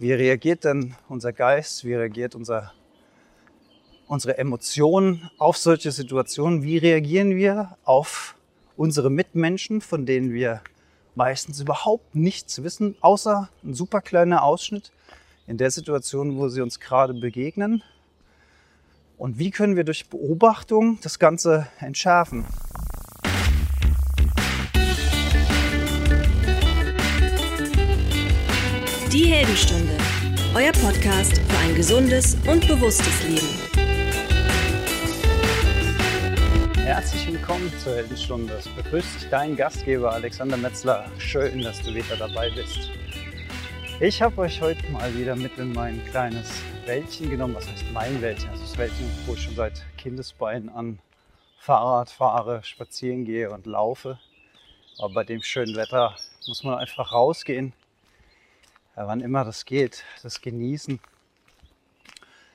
Wie reagiert denn unser Geist? Wie reagiert unser, unsere Emotionen auf solche Situationen? Wie reagieren wir auf unsere Mitmenschen, von denen wir meistens überhaupt nichts wissen, außer ein super kleiner Ausschnitt in der Situation, wo sie uns gerade begegnen? Und wie können wir durch Beobachtung das Ganze entschärfen? Die Heldenstunde, euer Podcast für ein gesundes und bewusstes Leben. Herzlich willkommen zur Heldenstunde. Es begrüßt dein Gastgeber Alexander Metzler. Schön, dass du wieder dabei bist. Ich habe euch heute mal wieder mit in mein kleines Wäldchen genommen. Was heißt mein Wäldchen? Also das Wäldchen, wo ich schon seit Kindesbeinen an Fahrrad fahre, spazieren gehe und laufe. Aber bei dem schönen Wetter muss man einfach rausgehen ja, wann immer das geht, das genießen.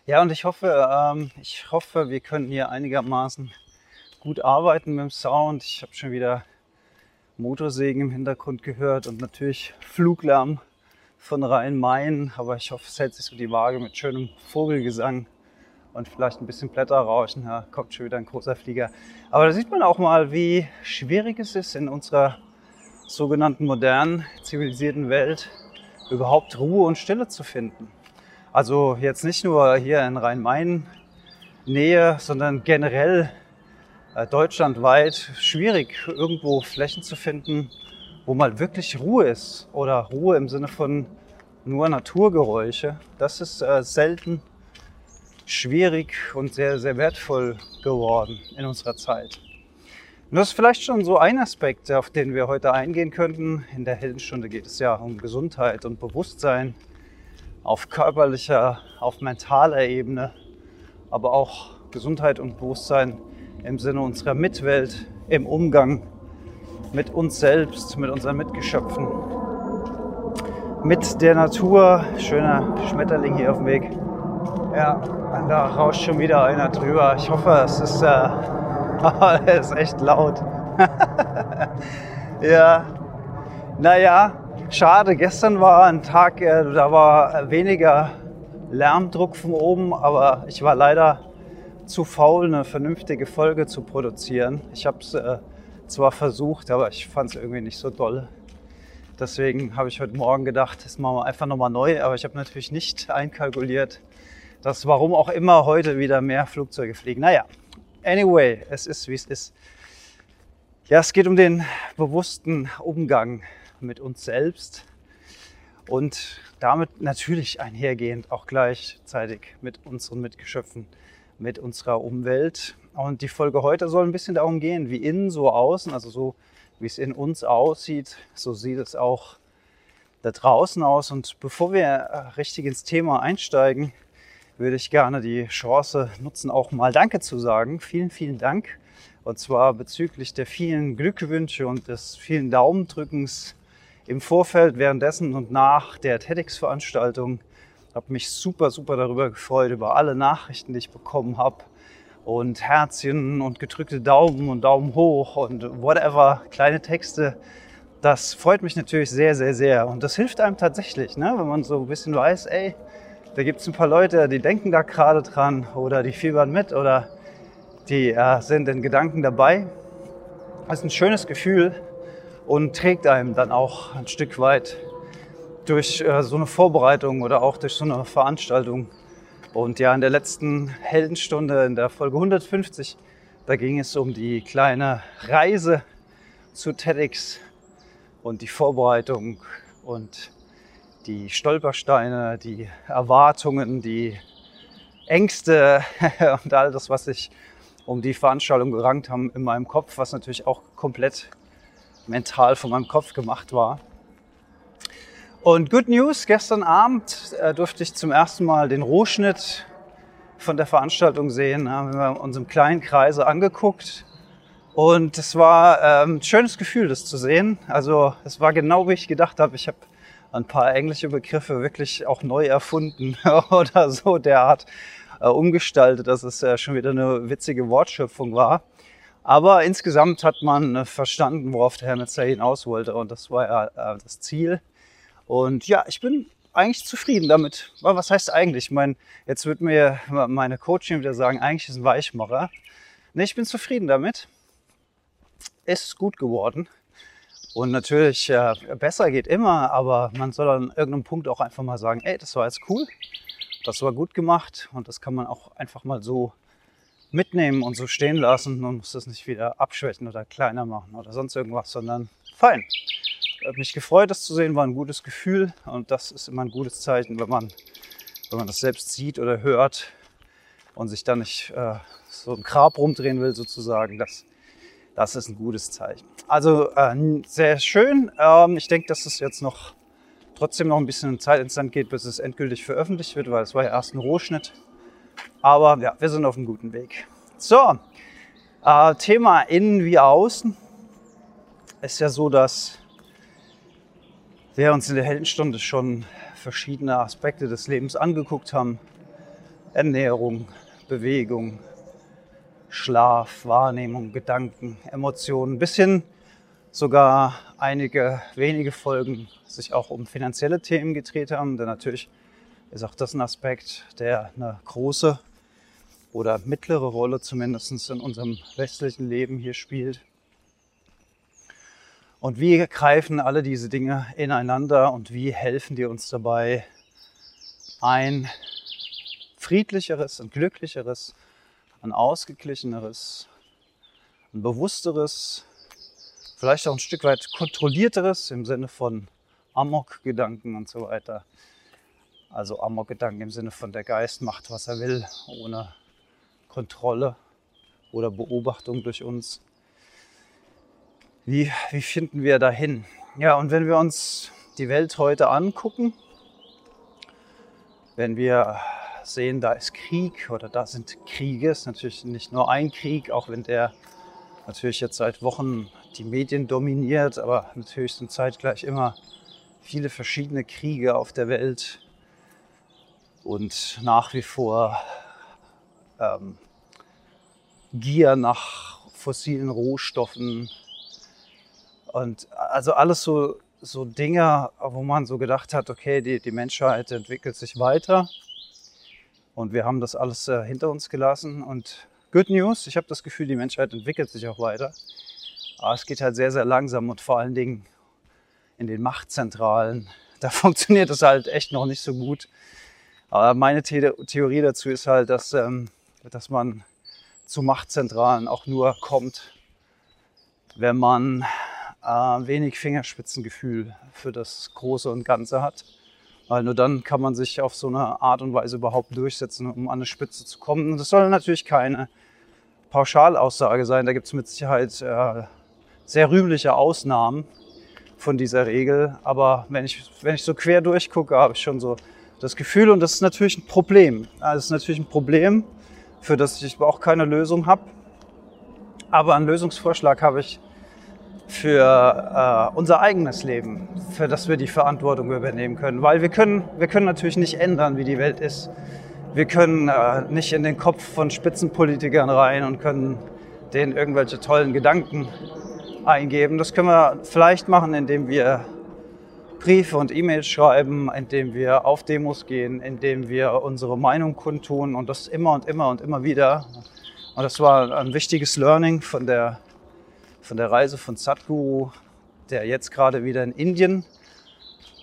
Ja, und ich hoffe, ähm, ich hoffe, wir können hier einigermaßen gut arbeiten mit dem Sound. Ich habe schon wieder Motorsägen im Hintergrund gehört und natürlich Fluglärm von Rhein-Main. Aber ich hoffe, es hält sich so die Waage mit schönem Vogelgesang und vielleicht ein bisschen Blätterrauschen. Ja, kommt schon wieder ein großer Flieger. Aber da sieht man auch mal, wie schwierig es ist in unserer sogenannten modernen, zivilisierten Welt, überhaupt Ruhe und Stille zu finden. Also jetzt nicht nur hier in Rhein-Main-Nähe, sondern generell äh, deutschlandweit schwierig, irgendwo Flächen zu finden, wo mal wirklich Ruhe ist oder Ruhe im Sinne von nur Naturgeräusche. Das ist äh, selten schwierig und sehr, sehr wertvoll geworden in unserer Zeit. Und das ist vielleicht schon so ein Aspekt, auf den wir heute eingehen könnten. In der Heldenstunde geht es ja um Gesundheit und Bewusstsein auf körperlicher, auf mentaler Ebene, aber auch Gesundheit und Bewusstsein im Sinne unserer Mitwelt, im Umgang mit uns selbst, mit unseren Mitgeschöpfen, mit der Natur. Schöner Schmetterling hier auf dem Weg. Ja, da rauscht schon wieder einer drüber. Ich hoffe, es ist äh, der ist echt laut. ja, naja, schade. Gestern war ein Tag, äh, da war weniger Lärmdruck von oben, aber ich war leider zu faul, eine vernünftige Folge zu produzieren. Ich habe es äh, zwar versucht, aber ich fand es irgendwie nicht so doll. Deswegen habe ich heute Morgen gedacht, das machen wir einfach nochmal neu. Aber ich habe natürlich nicht einkalkuliert, dass warum auch immer heute wieder mehr Flugzeuge fliegen. Naja, Anyway, es ist, wie es ist. Ja, es geht um den bewussten Umgang mit uns selbst und damit natürlich einhergehend auch gleichzeitig mit unseren Mitgeschöpfen, mit unserer Umwelt. Und die Folge heute soll ein bisschen darum gehen, wie innen so außen, also so wie es in uns aussieht, so sieht es auch da draußen aus. Und bevor wir richtig ins Thema einsteigen, würde ich gerne die Chance nutzen, auch mal Danke zu sagen. Vielen, vielen Dank. Und zwar bezüglich der vielen Glückwünsche und des vielen Daumendrückens im Vorfeld, währenddessen und nach der TEDx-Veranstaltung. Habe mich super, super darüber gefreut, über alle Nachrichten, die ich bekommen habe. Und Herzchen und gedrückte Daumen und Daumen hoch und whatever, kleine Texte. Das freut mich natürlich sehr, sehr, sehr. Und das hilft einem tatsächlich, ne? wenn man so ein bisschen weiß, ey, da gibt es ein paar Leute, die denken da gerade dran oder die fiebern mit oder die äh, sind in Gedanken dabei. Das ist ein schönes Gefühl und trägt einem dann auch ein Stück weit durch äh, so eine Vorbereitung oder auch durch so eine Veranstaltung. Und ja, in der letzten Heldenstunde, in der Folge 150, da ging es um die kleine Reise zu TEDx und die Vorbereitung und die Stolpersteine, die Erwartungen, die Ängste und all das, was sich um die Veranstaltung gerankt haben in meinem Kopf, was natürlich auch komplett mental von meinem Kopf gemacht war. Und Good News, gestern Abend äh, durfte ich zum ersten Mal den Rohschnitt von der Veranstaltung sehen. Haben wir uns im kleinen Kreise angeguckt. Und es war ähm, ein schönes Gefühl, das zu sehen. Also es war genau, wie ich gedacht habe. Ich habe ein paar englische Begriffe wirklich auch neu erfunden oder so derart äh, umgestaltet, dass es äh, schon wieder eine witzige Wortschöpfung war. Aber insgesamt hat man äh, verstanden, worauf der Herr Metzer hinaus wollte und das war ja äh, das Ziel. Und ja, ich bin eigentlich zufrieden damit. Was heißt eigentlich? Ich meine, jetzt wird mir meine Coaching wieder sagen, eigentlich ist ein Weichmacher. Nee, ich bin zufrieden damit. Es ist gut geworden. Und natürlich, äh, besser geht immer, aber man soll an irgendeinem Punkt auch einfach mal sagen, ey, das war jetzt cool, das war gut gemacht und das kann man auch einfach mal so mitnehmen und so stehen lassen und muss das nicht wieder abschwächen oder kleiner machen oder sonst irgendwas, sondern fein. Hat mich gefreut, das zu sehen, war ein gutes Gefühl und das ist immer ein gutes Zeichen, wenn man, wenn man das selbst sieht oder hört und sich dann nicht äh, so ein Grab rumdrehen will sozusagen. Das, das ist ein gutes Zeichen. Also äh, sehr schön. Ähm, ich denke, dass es jetzt noch trotzdem noch ein bisschen Zeit ins Land geht, bis es endgültig veröffentlicht wird, weil es war ja erst ein Rohschnitt. Aber ja, wir sind auf einem guten Weg. So, äh, Thema innen wie außen. Ist ja so, dass wir uns in der Heldenstunde schon verschiedene Aspekte des Lebens angeguckt haben. Ernährung, Bewegung, Schlaf, Wahrnehmung, Gedanken, Emotionen, bis hin sogar einige wenige Folgen sich auch um finanzielle Themen gedreht haben. Denn natürlich ist auch das ein Aspekt, der eine große oder mittlere Rolle zumindest in unserem westlichen Leben hier spielt. Und wie greifen alle diese Dinge ineinander und wie helfen die uns dabei, ein friedlicheres, ein glücklicheres, ein ausgeglicheneres, ein bewussteres, vielleicht auch ein Stück weit kontrollierteres im Sinne von Amok-Gedanken und so weiter. Also Amok-Gedanken im Sinne von der Geist macht, was er will, ohne Kontrolle oder Beobachtung durch uns. Wie, wie finden wir dahin? Ja, und wenn wir uns die Welt heute angucken, wenn wir sehen, da ist Krieg oder da sind Kriege, ist natürlich nicht nur ein Krieg, auch wenn der natürlich jetzt seit Wochen die Medien dominiert, aber natürlich sind zeitgleich immer viele verschiedene Kriege auf der Welt. Und nach wie vor ähm, Gier nach fossilen Rohstoffen. Und also alles so, so Dinge, wo man so gedacht hat, okay, die, die Menschheit entwickelt sich weiter und wir haben das alles äh, hinter uns gelassen und Good News, ich habe das Gefühl, die Menschheit entwickelt sich auch weiter. Aber es geht halt sehr, sehr langsam und vor allen Dingen in den Machtzentralen, da funktioniert das halt echt noch nicht so gut. Aber meine The Theorie dazu ist halt, dass, ähm, dass man zu Machtzentralen auch nur kommt, wenn man äh, wenig Fingerspitzengefühl für das Große und Ganze hat. Weil nur dann kann man sich auf so eine Art und Weise überhaupt durchsetzen, um an eine Spitze zu kommen. Und das soll natürlich keine Pauschalaussage sein. Da gibt es mit Sicherheit äh, sehr rühmliche Ausnahmen von dieser Regel. Aber wenn ich, wenn ich so quer durchgucke, habe ich schon so das Gefühl, und das ist natürlich ein Problem. Das ist natürlich ein Problem, für das ich auch keine Lösung habe. Aber einen Lösungsvorschlag habe ich für äh, unser eigenes Leben, für das wir die Verantwortung übernehmen können. Weil wir können, wir können natürlich nicht ändern, wie die Welt ist. Wir können äh, nicht in den Kopf von Spitzenpolitikern rein und können denen irgendwelche tollen Gedanken eingeben. Das können wir vielleicht machen, indem wir Briefe und E-Mails schreiben, indem wir auf Demos gehen, indem wir unsere Meinung kundtun und das immer und immer und immer wieder. Und das war ein wichtiges Learning von der, von der Reise von Sadhguru, der jetzt gerade wieder in Indien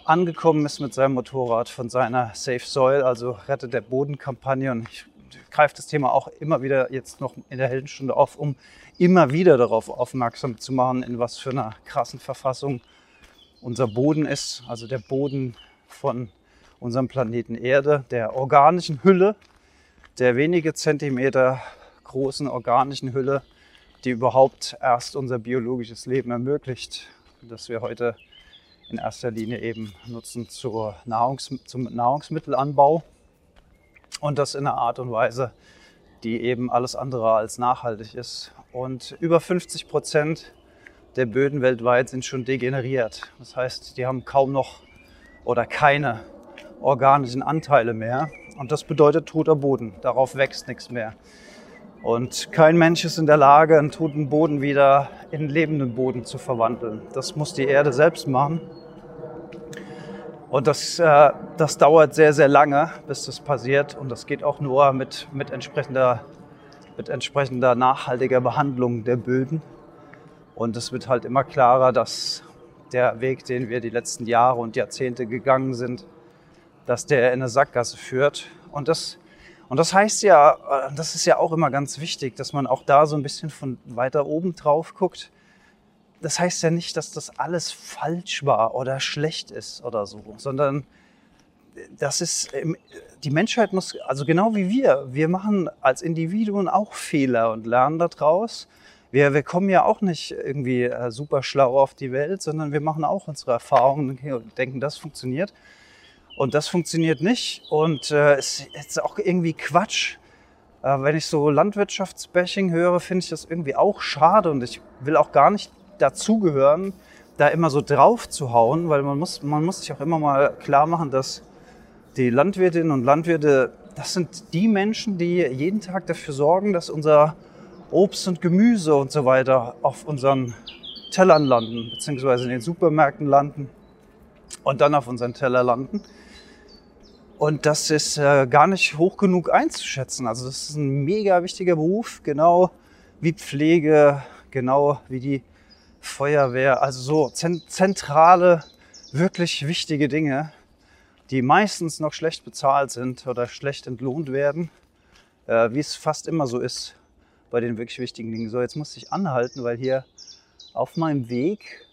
angekommen ist mit seinem Motorrad von seiner Safe Soil, also Rette der Boden-Kampagne. Und ich greife das Thema auch immer wieder jetzt noch in der Heldenstunde auf, um immer wieder darauf aufmerksam zu machen, in was für einer krassen Verfassung unser Boden ist, also der Boden von unserem Planeten Erde, der organischen Hülle, der wenige Zentimeter großen organischen Hülle, die überhaupt erst unser biologisches Leben ermöglicht, das wir heute in erster Linie eben nutzen zur Nahrungs zum Nahrungsmittelanbau und das in einer Art und Weise, die eben alles andere als nachhaltig ist. Und über 50 Prozent der Böden weltweit sind schon degeneriert. Das heißt, die haben kaum noch oder keine organischen Anteile mehr. Und das bedeutet toter Boden. Darauf wächst nichts mehr. Und kein Mensch ist in der Lage, einen toten Boden wieder in lebenden Boden zu verwandeln. Das muss die Erde selbst machen. Und das, äh, das dauert sehr, sehr lange, bis das passiert. Und das geht auch nur mit, mit, entsprechender, mit entsprechender nachhaltiger Behandlung der Böden. Und es wird halt immer klarer, dass der Weg, den wir die letzten Jahre und Jahrzehnte gegangen sind, dass der in eine Sackgasse führt. Und das, und das heißt ja, äh, das ist ja auch immer ganz wichtig, dass man auch da so ein bisschen von weiter oben drauf guckt das heißt ja nicht, dass das alles falsch war oder schlecht ist oder so, sondern das ist, die Menschheit muss, also genau wie wir, wir machen als Individuen auch Fehler und lernen daraus. Wir, wir kommen ja auch nicht irgendwie äh, super schlau auf die Welt, sondern wir machen auch unsere Erfahrungen und denken, das funktioniert. Und das funktioniert nicht. Und äh, es ist auch irgendwie Quatsch. Äh, wenn ich so Landwirtschaftsbashing höre, finde ich das irgendwie auch schade. Und ich will auch gar nicht dazugehören, da immer so drauf zu hauen, weil man muss, man muss sich auch immer mal klar machen, dass die Landwirtinnen und Landwirte, das sind die Menschen, die jeden Tag dafür sorgen, dass unser Obst und Gemüse und so weiter auf unseren Tellern landen, beziehungsweise in den Supermärkten landen und dann auf unseren Teller landen. Und das ist äh, gar nicht hoch genug einzuschätzen. Also das ist ein mega wichtiger Beruf, genau wie Pflege, genau wie die Feuerwehr, also so zentrale, wirklich wichtige Dinge, die meistens noch schlecht bezahlt sind oder schlecht entlohnt werden, äh, wie es fast immer so ist bei den wirklich wichtigen Dingen. So, jetzt muss ich anhalten, weil hier auf meinem Weg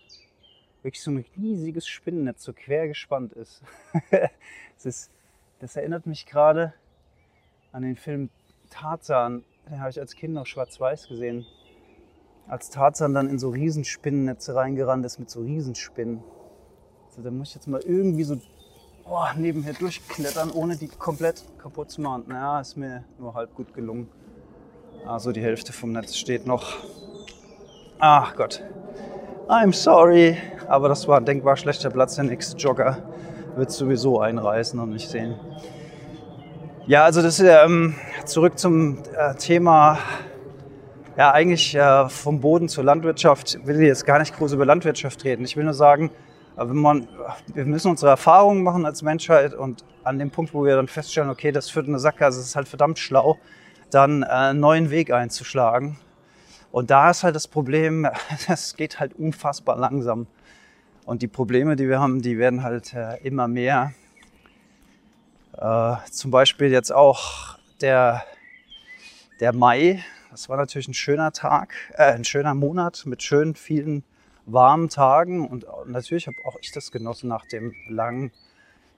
wirklich so ein riesiges Spinnennetz so quer gespannt ist. das, ist das erinnert mich gerade an den Film Tarzan. Den habe ich als Kind noch schwarz-weiß gesehen als Tarzan dann in so Riesenspinnennetze reingerannt ist mit so Riesenspinnen. Also da muss ich jetzt mal irgendwie so oh, nebenher durchklettern, ohne die komplett kaputt zu machen. Naja, ist mir nur halb gut gelungen. Also die Hälfte vom Netz steht noch. Ach Gott. I'm sorry. Aber das war ein denkbar schlechter Platz. Der nächste Jogger wird sowieso einreißen und nicht sehen. Ja, also das ähm, zurück zum äh, Thema ja, eigentlich äh, vom Boden zur Landwirtschaft will ich jetzt gar nicht groß über Landwirtschaft reden. Ich will nur sagen, äh, man, wir müssen unsere Erfahrungen machen als Menschheit und an dem Punkt, wo wir dann feststellen, okay, das führt in eine Sackgasse, das ist halt verdammt schlau, dann äh, einen neuen Weg einzuschlagen. Und da ist halt das Problem, es geht halt unfassbar langsam. Und die Probleme, die wir haben, die werden halt äh, immer mehr. Äh, zum Beispiel jetzt auch der, der Mai, das war natürlich ein schöner Tag, äh, ein schöner Monat mit schön vielen warmen Tagen und natürlich habe auch ich das genossen nach dem langen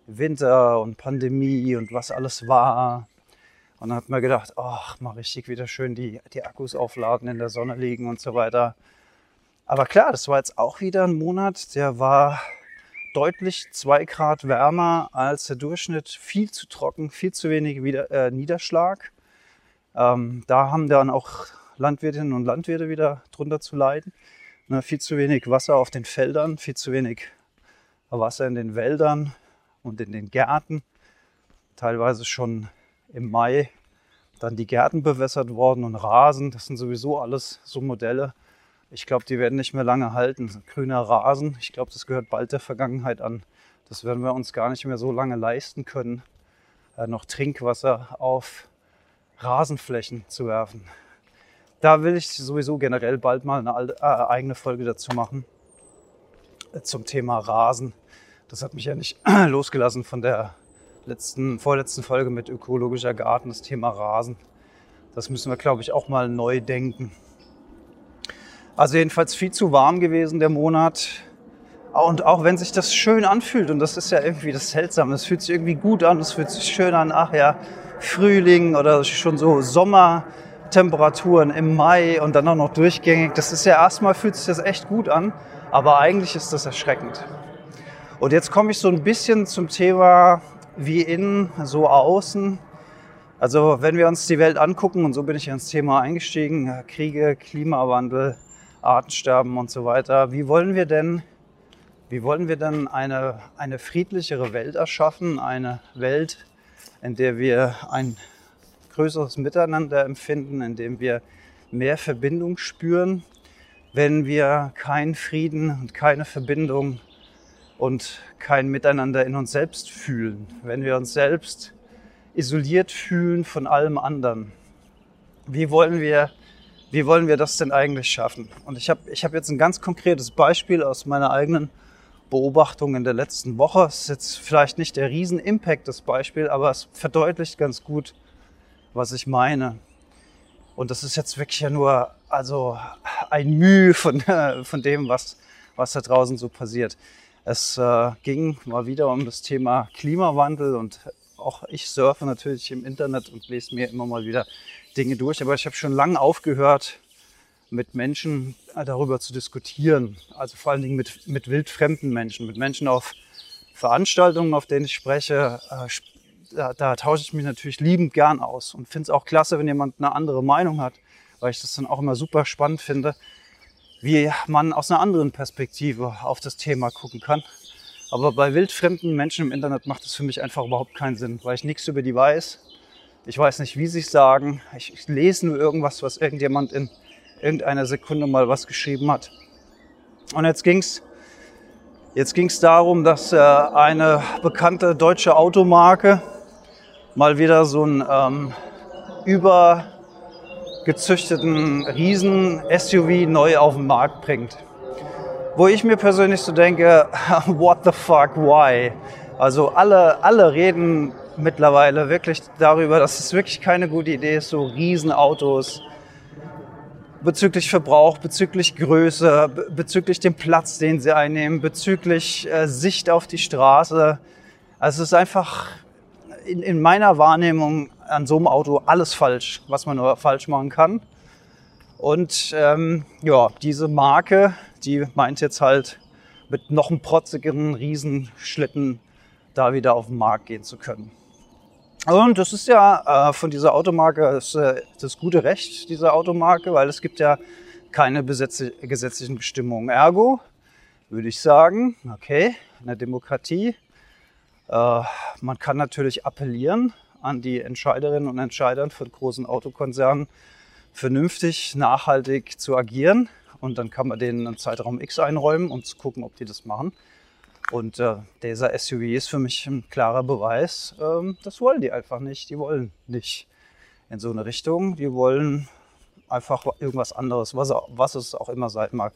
Winter und Pandemie und was alles war. Und dann hat man gedacht, ach, mal richtig wieder schön die, die Akkus aufladen, in der Sonne liegen und so weiter. Aber klar, das war jetzt auch wieder ein Monat, der war deutlich zwei Grad wärmer als der Durchschnitt, viel zu trocken, viel zu wenig wieder, äh, Niederschlag. Ähm, da haben dann auch Landwirtinnen und Landwirte wieder drunter zu leiden. Ne, viel zu wenig Wasser auf den Feldern, viel zu wenig Wasser in den Wäldern und in den Gärten. Teilweise schon im Mai dann die Gärten bewässert worden und Rasen. Das sind sowieso alles so Modelle. Ich glaube, die werden nicht mehr lange halten. Grüner Rasen, ich glaube, das gehört bald der Vergangenheit an. Das werden wir uns gar nicht mehr so lange leisten können. Äh, noch Trinkwasser auf Rasenflächen zu werfen. Da will ich sowieso generell bald mal eine äh, eigene Folge dazu machen äh, zum Thema Rasen. Das hat mich ja nicht losgelassen von der letzten, vorletzten Folge mit ökologischer Garten, das Thema Rasen. Das müssen wir, glaube ich, auch mal neu denken. Also jedenfalls viel zu warm gewesen der Monat. Und auch wenn sich das schön anfühlt, und das ist ja irgendwie das Seltsame, es fühlt sich irgendwie gut an, es fühlt sich schön an, ach ja, Frühling oder schon so Sommertemperaturen im Mai und dann auch noch durchgängig. Das ist ja erstmal fühlt sich das echt gut an, aber eigentlich ist das erschreckend. Und jetzt komme ich so ein bisschen zum Thema wie innen, so außen. Also wenn wir uns die Welt angucken, und so bin ich ins Thema eingestiegen, Kriege, Klimawandel, Artensterben und so weiter, wie wollen wir denn, wie wollen wir denn eine, eine friedlichere Welt erschaffen, eine Welt, in der wir ein größeres Miteinander empfinden, in dem wir mehr Verbindung spüren, wenn wir keinen Frieden und keine Verbindung und kein Miteinander in uns selbst fühlen, wenn wir uns selbst isoliert fühlen von allem anderen. Wie wollen wir, wie wollen wir das denn eigentlich schaffen? Und ich habe ich hab jetzt ein ganz konkretes Beispiel aus meiner eigenen Beobachtung in der letzten Woche. Es ist jetzt vielleicht nicht der Riesen-Impact, das Beispiel, aber es verdeutlicht ganz gut, was ich meine. Und das ist jetzt wirklich ja nur also ein Mühe von, von dem, was, was da draußen so passiert. Es äh, ging mal wieder um das Thema Klimawandel und auch ich surfe natürlich im Internet und lese mir immer mal wieder Dinge durch. Aber ich habe schon lange aufgehört, mit Menschen äh, darüber zu diskutieren. Also vor allen Dingen mit, mit wildfremden Menschen, mit Menschen auf Veranstaltungen, auf denen ich spreche. Äh, da, da tausche ich mich natürlich liebend gern aus und finde es auch klasse, wenn jemand eine andere Meinung hat, weil ich das dann auch immer super spannend finde, wie man aus einer anderen Perspektive auf das Thema gucken kann. Aber bei wildfremden Menschen im Internet macht es für mich einfach überhaupt keinen Sinn, weil ich nichts über die weiß. Ich weiß nicht, wie sie es sagen. Ich, ich lese nur irgendwas, was irgendjemand in irgendeiner Sekunde mal was geschrieben hat. Und jetzt ging's jetzt ging's darum, dass äh, eine bekannte deutsche Automarke mal wieder so einen ähm, übergezüchteten Riesen-SUV neu auf den Markt bringt. Wo ich mir persönlich so denke, what the fuck, why? Also alle, alle reden mittlerweile wirklich darüber, dass es wirklich keine gute Idee ist, so Riesenautos bezüglich Verbrauch, bezüglich Größe, bezüglich dem Platz, den sie einnehmen, bezüglich äh, Sicht auf die Straße. Also es ist einfach in, in meiner Wahrnehmung an so einem Auto alles falsch, was man nur falsch machen kann. Und ähm, ja, diese Marke, die meint jetzt halt mit noch einem protzigeren Riesenschlitten da wieder auf den Markt gehen zu können. Und das ist ja äh, von dieser Automarke das, äh, das gute Recht dieser Automarke, weil es gibt ja keine gesetzlichen Bestimmungen. Ergo würde ich sagen, okay, in der Demokratie, äh, man kann natürlich appellieren an die Entscheiderinnen und Entscheider von großen Autokonzernen, vernünftig, nachhaltig zu agieren. Und dann kann man denen einen Zeitraum X einräumen, um gucken, ob die das machen. Und äh, dieser SUV ist für mich ein klarer Beweis, ähm, das wollen die einfach nicht. Die wollen nicht in so eine Richtung. Die wollen einfach irgendwas anderes, was, was es auch immer sein mag.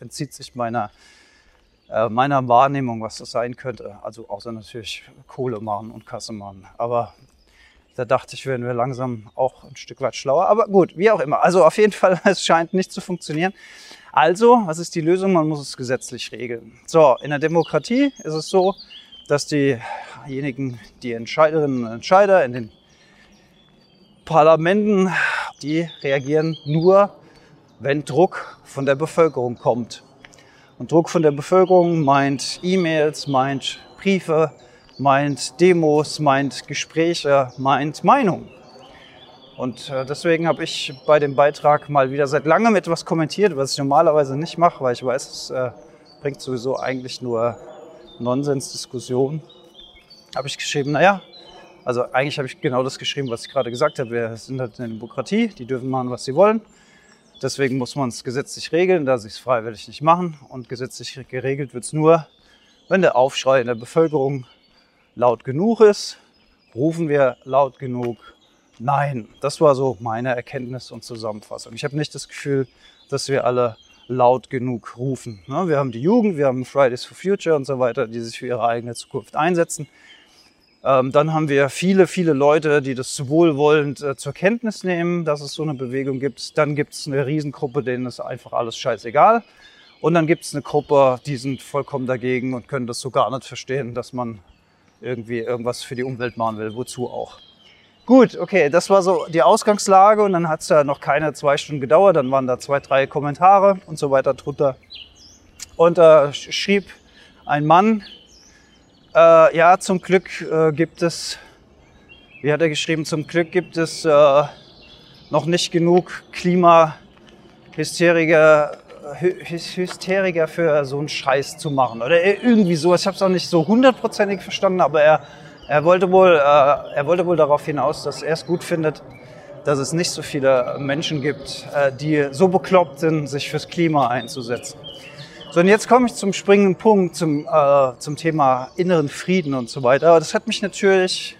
Entzieht sich meiner, äh, meiner Wahrnehmung, was das sein könnte. Also außer natürlich Kohle machen und Kasse machen. Aber da dachte ich, werden wir langsam auch ein Stück weit schlauer. Aber gut, wie auch immer. Also auf jeden Fall, es scheint nicht zu funktionieren. Also, was ist die Lösung? Man muss es gesetzlich regeln. So, in der Demokratie ist es so, dass diejenigen, die Entscheiderinnen und Entscheider in den Parlamenten, die reagieren nur, wenn Druck von der Bevölkerung kommt. Und Druck von der Bevölkerung meint E-Mails, meint Briefe, meint Demos, meint Gespräche, meint Meinung. Und äh, deswegen habe ich bei dem Beitrag mal wieder seit langem etwas kommentiert, was ich normalerweise nicht mache, weil ich weiß, es äh, bringt sowieso eigentlich nur Nonsensdiskussion. Habe ich geschrieben, naja, also eigentlich habe ich genau das geschrieben, was ich gerade gesagt habe. Wir sind halt eine Demokratie, die dürfen machen, was sie wollen. Deswegen muss man es gesetzlich regeln, da sie es freiwillig nicht machen. Und gesetzlich geregelt wird es nur, wenn der Aufschrei in der Bevölkerung laut genug ist, rufen wir laut genug Nein, das war so meine Erkenntnis und Zusammenfassung. Ich habe nicht das Gefühl, dass wir alle laut genug rufen. Ne, wir haben die Jugend, wir haben Fridays for Future und so weiter, die sich für ihre eigene Zukunft einsetzen. Ähm, dann haben wir viele, viele Leute, die das wohlwollend äh, zur Kenntnis nehmen, dass es so eine Bewegung gibt. Dann gibt es eine Riesengruppe, denen ist einfach alles scheißegal. Und dann gibt es eine Gruppe, die sind vollkommen dagegen und können das so gar nicht verstehen, dass man irgendwie irgendwas für die Umwelt machen will. Wozu auch? Gut, okay, das war so die Ausgangslage und dann hat es ja noch keine zwei Stunden gedauert. Dann waren da zwei, drei Kommentare und so weiter drunter. Und äh, schrieb ein Mann, äh, ja, zum Glück äh, gibt es, wie hat er geschrieben, zum Glück gibt es äh, noch nicht genug Klimahysteriker Hysteriker für so einen Scheiß zu machen. Oder irgendwie so. Ich habe es auch nicht so hundertprozentig verstanden, aber er er wollte wohl, äh, er wollte wohl darauf hinaus, dass er es gut findet, dass es nicht so viele Menschen gibt, äh, die so bekloppt sind, sich fürs Klima einzusetzen. So, und jetzt komme ich zum springenden Punkt, zum, äh, zum Thema inneren Frieden und so weiter. Das hat mich natürlich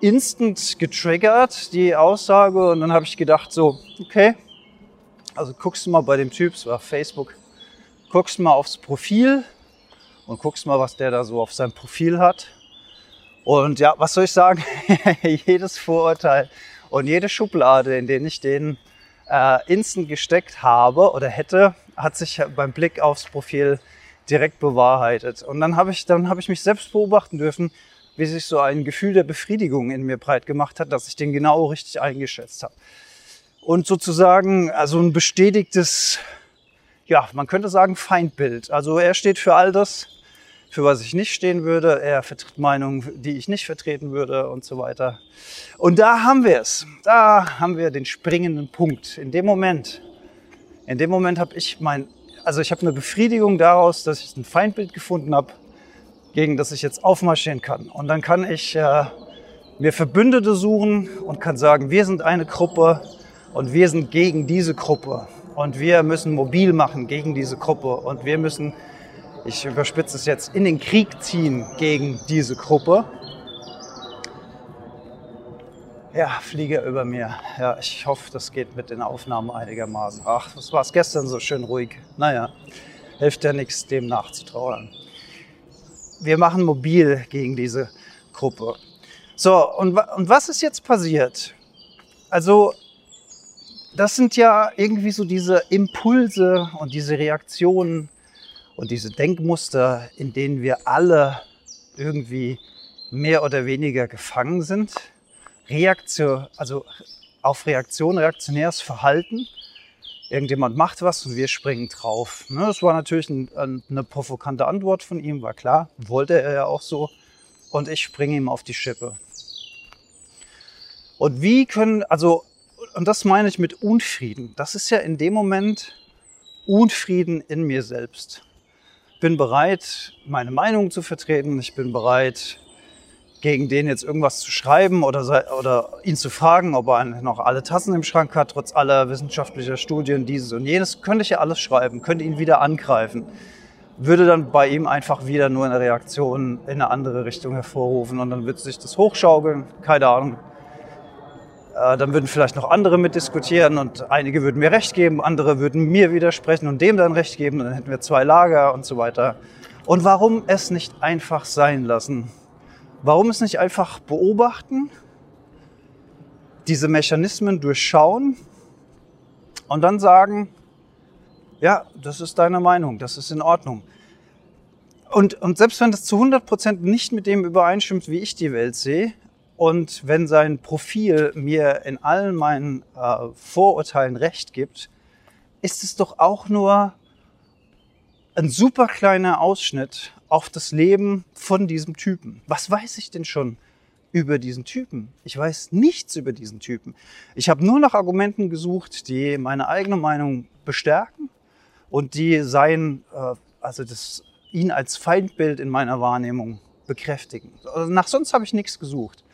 instant getriggert, die Aussage. Und dann habe ich gedacht, so, okay, also guckst du mal bei dem Typ, es war Facebook, guckst mal aufs Profil und guckst mal, was der da so auf seinem Profil hat. Und ja, was soll ich sagen? Jedes Vorurteil und jede Schublade, in denen ich den äh, instant gesteckt habe oder hätte, hat sich beim Blick aufs Profil direkt bewahrheitet. Und dann habe ich, dann habe ich mich selbst beobachten dürfen, wie sich so ein Gefühl der Befriedigung in mir breit gemacht hat, dass ich den genau richtig eingeschätzt habe. Und sozusagen, also ein bestätigtes, ja, man könnte sagen Feindbild. Also er steht für all das, für was ich nicht stehen würde. Er vertritt Meinungen, die ich nicht vertreten würde und so weiter. Und da haben wir es. Da haben wir den springenden Punkt. In dem Moment, in dem Moment habe ich mein, also ich habe eine Befriedigung daraus, dass ich ein Feindbild gefunden habe, gegen das ich jetzt aufmarschieren kann. Und dann kann ich äh, mir Verbündete suchen und kann sagen, wir sind eine Gruppe und wir sind gegen diese Gruppe. Und wir müssen mobil machen gegen diese Gruppe. Und wir müssen, ich überspitze es jetzt, in den Krieg ziehen gegen diese Gruppe. Ja, Flieger über mir. Ja, ich hoffe, das geht mit den Aufnahmen einigermaßen. Ach, was war es gestern so schön ruhig. Naja, hilft ja nichts, dem nachzutrauern wir machen mobil gegen diese Gruppe. So, und, und was ist jetzt passiert? Also, das sind ja irgendwie so diese Impulse und diese Reaktionen und diese Denkmuster, in denen wir alle irgendwie mehr oder weniger gefangen sind. Reaktion, also auf Reaktion, reaktionäres Verhalten irgendjemand macht was und wir springen drauf. Ne, das war natürlich ein, eine provokante Antwort von ihm, war klar, wollte er ja auch so. Und ich springe ihm auf die Schippe. Und wie können, also, und das meine ich mit Unfrieden. Das ist ja in dem Moment Unfrieden in mir selbst. Bin bereit, meine Meinung zu vertreten. Ich bin bereit, gegen den jetzt irgendwas zu schreiben oder, oder ihn zu fragen, ob er noch alle Tassen im Schrank hat, trotz aller wissenschaftlicher Studien, dieses und jenes, könnte ich ja alles schreiben, könnte ihn wieder angreifen. Würde dann bei ihm einfach wieder nur eine Reaktion in eine andere Richtung hervorrufen und dann wird sich das hochschaukeln, keine Ahnung. Äh, dann würden vielleicht noch andere mitdiskutieren und einige würden mir recht geben, andere würden mir widersprechen und dem dann recht geben, dann hätten wir zwei Lager und so weiter. Und warum es nicht einfach sein lassen? Warum es nicht einfach beobachten, diese Mechanismen durchschauen und dann sagen, ja, das ist deine Meinung, das ist in Ordnung. Und, und selbst wenn das zu 100% nicht mit dem übereinstimmt, wie ich die Welt sehe, und wenn sein Profil mir in allen meinen äh, Vorurteilen recht gibt, ist es doch auch nur ein super kleiner Ausschnitt auf das Leben von diesem Typen. Was weiß ich denn schon über diesen Typen? Ich weiß nichts über diesen Typen. Ich habe nur nach Argumenten gesucht, die meine eigene Meinung bestärken und die sein, äh, also das, ihn als Feindbild in meiner Wahrnehmung bekräftigen. Also nach sonst habe ich nichts gesucht.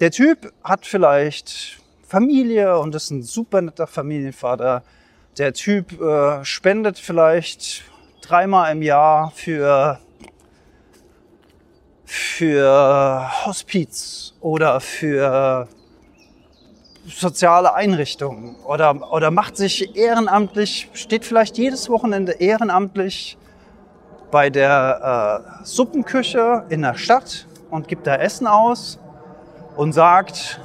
Der Typ hat vielleicht Familie und ist ein super netter Familienvater. Der Typ äh, spendet vielleicht dreimal im Jahr für für Hospiz oder für soziale Einrichtungen oder, oder macht sich ehrenamtlich, steht vielleicht jedes Wochenende ehrenamtlich bei der äh, Suppenküche in der Stadt und gibt da Essen aus und sagt,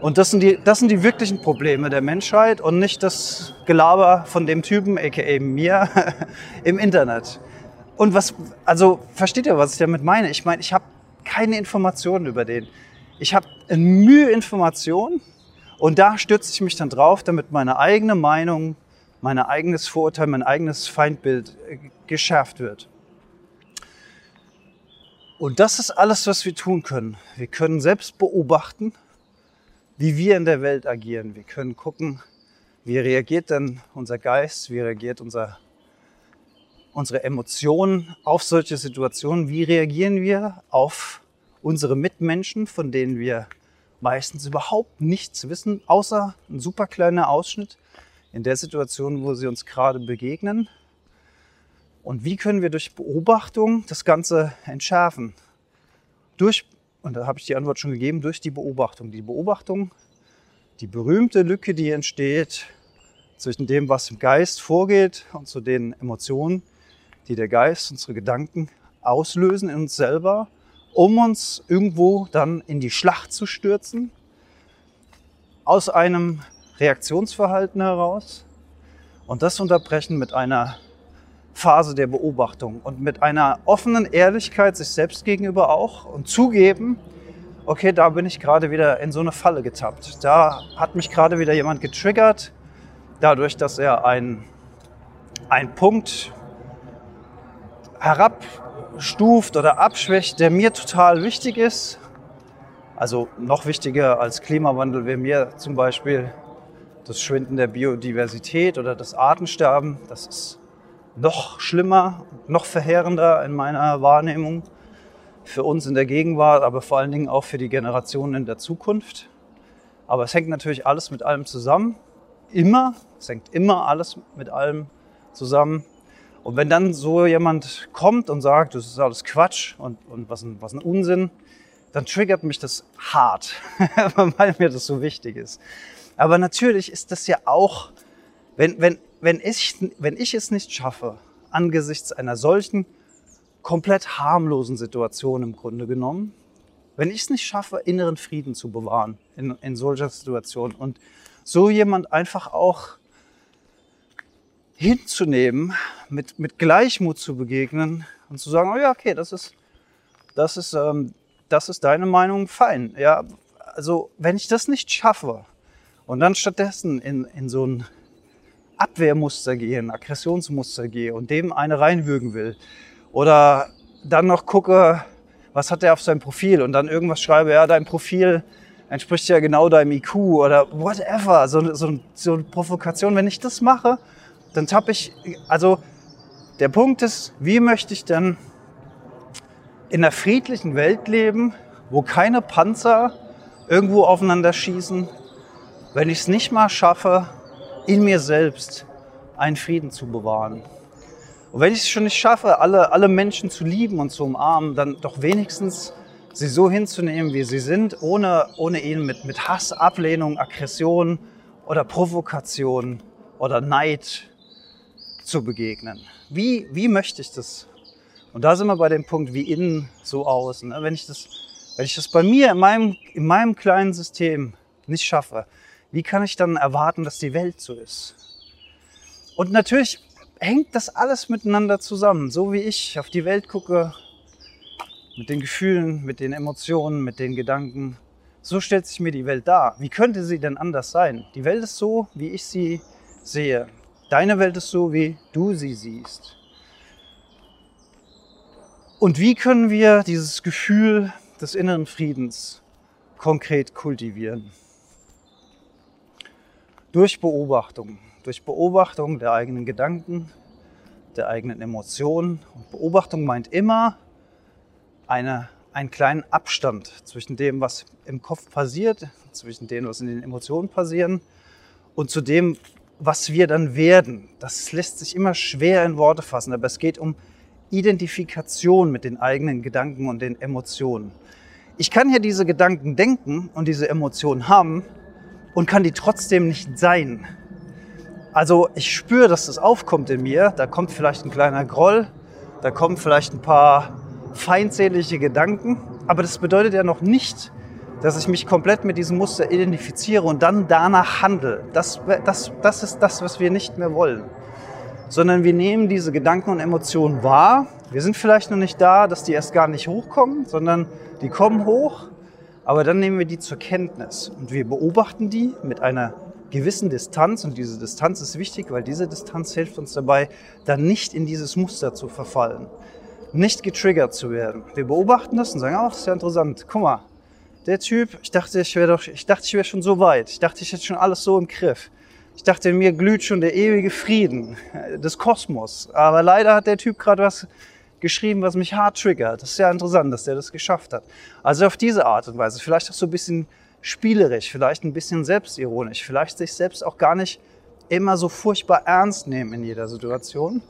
und das sind, die, das sind die wirklichen Probleme der Menschheit und nicht das Gelaber von dem Typen, aka mir, im Internet. Und was, also versteht ihr, was ich damit meine? Ich meine, ich habe keine Informationen über den. Ich habe Mühe Informationen und da stürze ich mich dann drauf, damit meine eigene Meinung, mein eigenes Vorurteil, mein eigenes Feindbild äh, geschärft wird. Und das ist alles, was wir tun können. Wir können selbst beobachten, wie wir in der Welt agieren. Wir können gucken, wie reagiert denn unser Geist, wie reagiert unser unsere Emotionen auf solche Situationen? Wie reagieren wir auf unsere Mitmenschen, von denen wir meistens überhaupt nichts wissen, außer ein super kleiner Ausschnitt in der Situation, wo sie uns gerade begegnen? Und wie können wir durch Beobachtung das Ganze entschärfen? Durch, und da habe ich die Antwort schon gegeben, durch die Beobachtung. Die Beobachtung, die berühmte Lücke, die entsteht zwischen dem, was im Geist vorgeht und zu den Emotionen, die der Geist, unsere Gedanken auslösen in uns selber, um uns irgendwo dann in die Schlacht zu stürzen, aus einem Reaktionsverhalten heraus und das unterbrechen mit einer Phase der Beobachtung und mit einer offenen Ehrlichkeit sich selbst gegenüber auch und zugeben, okay, da bin ich gerade wieder in so eine Falle getappt. Da hat mich gerade wieder jemand getriggert, dadurch, dass er einen Punkt herabstuft oder abschwächt, der mir total wichtig ist. Also noch wichtiger als Klimawandel wäre mir zum Beispiel das Schwinden der Biodiversität oder das Artensterben. Das ist noch schlimmer, noch verheerender in meiner Wahrnehmung für uns in der Gegenwart, aber vor allen Dingen auch für die Generationen in der Zukunft. Aber es hängt natürlich alles mit allem zusammen. Immer. Es hängt immer alles mit allem zusammen. Und wenn dann so jemand kommt und sagt, das ist alles Quatsch und, und was, ein, was ein Unsinn, dann triggert mich das hart, weil mir das so wichtig ist. Aber natürlich ist das ja auch, wenn, wenn, wenn, ich, wenn ich es nicht schaffe, angesichts einer solchen komplett harmlosen Situation im Grunde genommen, wenn ich es nicht schaffe, inneren Frieden zu bewahren in, in solcher Situation und so jemand einfach auch hinzunehmen, mit, mit Gleichmut zu begegnen und zu sagen, oh ja, okay, das ist, das ist, ähm, das ist deine Meinung, fein. Ja, also wenn ich das nicht schaffe und dann stattdessen in, in so ein Abwehrmuster gehe, ein Aggressionsmuster gehe und dem eine reinwürgen will. Oder dann noch gucke, was hat er auf seinem Profil und dann irgendwas schreibe, ja, dein Profil entspricht ja genau deinem IQ oder whatever. So, so, so eine Provokation. Wenn ich das mache, dann tappe ich, also der Punkt ist, wie möchte ich denn in einer friedlichen Welt leben, wo keine Panzer irgendwo aufeinander schießen, wenn ich es nicht mal schaffe, in mir selbst einen Frieden zu bewahren. Und wenn ich es schon nicht schaffe, alle, alle Menschen zu lieben und zu umarmen, dann doch wenigstens sie so hinzunehmen, wie sie sind, ohne, ohne ihnen mit, mit Hass, Ablehnung, Aggression oder Provokation oder Neid zu begegnen. Wie, wie möchte ich das? Und da sind wir bei dem Punkt, wie innen, so außen. Wenn ich das, wenn ich das bei mir in meinem, in meinem kleinen System nicht schaffe, wie kann ich dann erwarten, dass die Welt so ist? Und natürlich hängt das alles miteinander zusammen. So wie ich auf die Welt gucke, mit den Gefühlen, mit den Emotionen, mit den Gedanken. So stellt sich mir die Welt dar. Wie könnte sie denn anders sein? Die Welt ist so, wie ich sie sehe. Deine Welt ist so, wie du sie siehst. Und wie können wir dieses Gefühl des inneren Friedens konkret kultivieren? Durch Beobachtung. Durch Beobachtung der eigenen Gedanken, der eigenen Emotionen. Und Beobachtung meint immer eine, einen kleinen Abstand zwischen dem, was im Kopf passiert, zwischen dem, was in den Emotionen passieren und zu dem, was wir dann werden. Das lässt sich immer schwer in Worte fassen, aber es geht um Identifikation mit den eigenen Gedanken und den Emotionen. Ich kann ja diese Gedanken denken und diese Emotionen haben, und kann die trotzdem nicht sein. Also ich spüre, dass das aufkommt in mir. Da kommt vielleicht ein kleiner Groll, da kommen vielleicht ein paar feindselige Gedanken. Aber das bedeutet ja noch nicht, dass ich mich komplett mit diesem Muster identifiziere und dann danach handle. Das, das, das ist das, was wir nicht mehr wollen. Sondern wir nehmen diese Gedanken und Emotionen wahr. Wir sind vielleicht noch nicht da, dass die erst gar nicht hochkommen, sondern die kommen hoch aber dann nehmen wir die zur Kenntnis und wir beobachten die mit einer gewissen Distanz und diese Distanz ist wichtig, weil diese Distanz hilft uns dabei, dann nicht in dieses Muster zu verfallen, nicht getriggert zu werden. Wir beobachten das und sagen, oh, das ist ja interessant. Guck mal, der Typ, ich dachte, ich wäre doch, ich dachte, ich wäre schon so weit. Ich dachte, ich hätte schon alles so im Griff. Ich dachte, in mir glüht schon der ewige Frieden des Kosmos. Aber leider hat der Typ gerade was geschrieben, was mich hart triggert. Das ist ja interessant, dass der das geschafft hat. Also auf diese Art und Weise, vielleicht auch so ein bisschen spielerisch, vielleicht ein bisschen selbstironisch, vielleicht sich selbst auch gar nicht immer so furchtbar ernst nehmen in jeder Situation.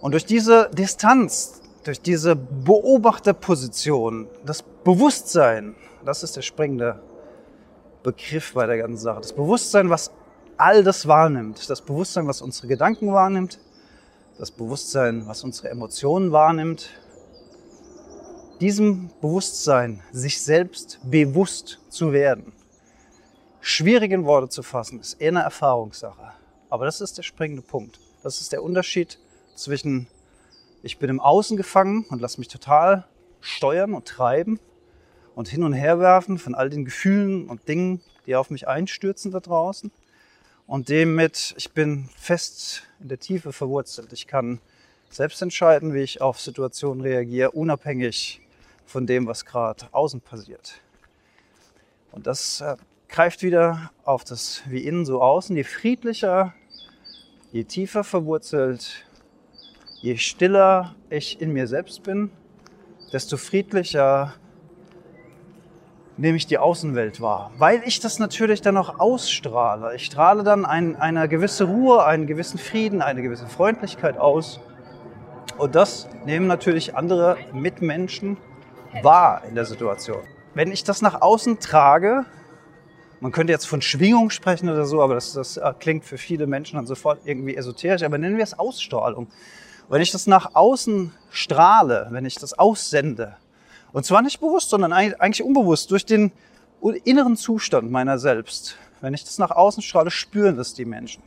Und durch diese Distanz, durch diese Beobachterposition, das Bewusstsein, das ist der springende Begriff bei der ganzen Sache. Das Bewusstsein, was all das wahrnimmt. Das Bewusstsein, was unsere Gedanken wahrnimmt. Das Bewusstsein, was unsere Emotionen wahrnimmt. Diesem Bewusstsein, sich selbst bewusst zu werden, schwierig in Worte zu fassen, ist eher eine Erfahrungssache. Aber das ist der springende Punkt. Das ist der Unterschied zwischen, ich bin im Außen gefangen und lasse mich total steuern und treiben und hin und her werfen von all den Gefühlen und Dingen, die auf mich einstürzen da draußen. Und dem mit, ich bin fest in der Tiefe verwurzelt. Ich kann selbst entscheiden, wie ich auf Situationen reagiere, unabhängig von dem, was gerade außen passiert. Und das äh, greift wieder auf das wie innen so außen. Je friedlicher, je tiefer verwurzelt, je stiller ich in mir selbst bin, desto friedlicher nehme ich die Außenwelt wahr. Weil ich das natürlich dann auch ausstrahle. Ich strahle dann ein, eine gewisse Ruhe, einen gewissen Frieden, eine gewisse Freundlichkeit aus. Und das nehmen natürlich andere Mitmenschen wahr in der Situation. Wenn ich das nach außen trage, man könnte jetzt von Schwingung sprechen oder so, aber das, das äh, klingt für viele Menschen dann sofort irgendwie esoterisch, aber nennen wir es Ausstrahlung. Wenn ich das nach außen strahle, wenn ich das aussende, und zwar nicht bewusst, sondern eigentlich unbewusst, durch den inneren Zustand meiner selbst, wenn ich das nach außen strahle, spüren das die Menschen.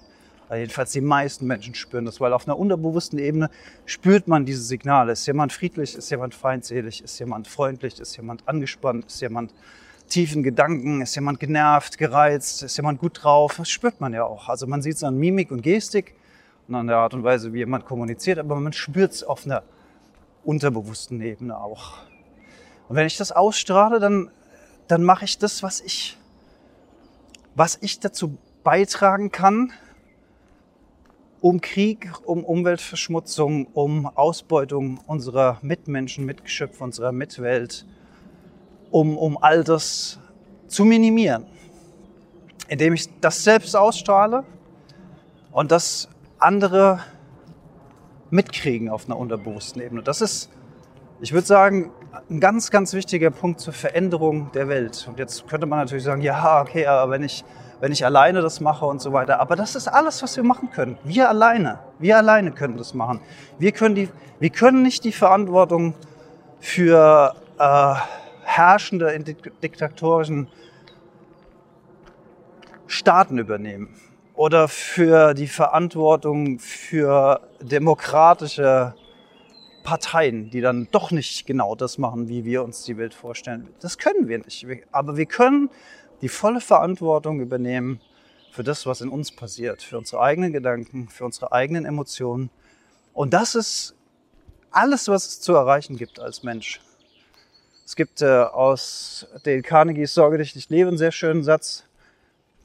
Jedenfalls die meisten Menschen spüren das, weil auf einer unterbewussten Ebene spürt man diese Signale. Ist jemand friedlich, ist jemand feindselig, ist jemand freundlich, ist jemand angespannt, ist jemand tiefen Gedanken, ist jemand genervt, gereizt, ist jemand gut drauf. Das spürt man ja auch. Also man sieht es an Mimik und Gestik und an der Art und Weise, wie jemand kommuniziert, aber man spürt es auf einer unterbewussten Ebene auch. Und wenn ich das ausstrahle, dann, dann mache ich das, was ich, was ich dazu beitragen kann, um Krieg, um Umweltverschmutzung, um Ausbeutung unserer Mitmenschen, Mitgeschöpfe, unserer Mitwelt, um, um all das zu minimieren. Indem ich das selbst ausstrahle und das andere mitkriegen auf einer unterbewussten Ebene. Das ist, ich würde sagen, ein ganz, ganz wichtiger Punkt zur Veränderung der Welt. Und jetzt könnte man natürlich sagen, ja, okay, aber wenn ich, wenn ich alleine das mache und so weiter. Aber das ist alles, was wir machen können. Wir alleine, wir alleine können das machen. Wir können, die, wir können nicht die Verantwortung für äh, herrschende in diktatorischen Staaten übernehmen oder für die Verantwortung für demokratische Parteien, die dann doch nicht genau das machen, wie wir uns die Welt vorstellen. Das können wir nicht. Aber wir können die volle Verantwortung übernehmen für das, was in uns passiert, für unsere eigenen Gedanken, für unsere eigenen Emotionen. Und das ist alles, was es zu erreichen gibt als Mensch. Es gibt äh, aus den Carnegies Sorge dich nicht leben einen sehr schönen Satz.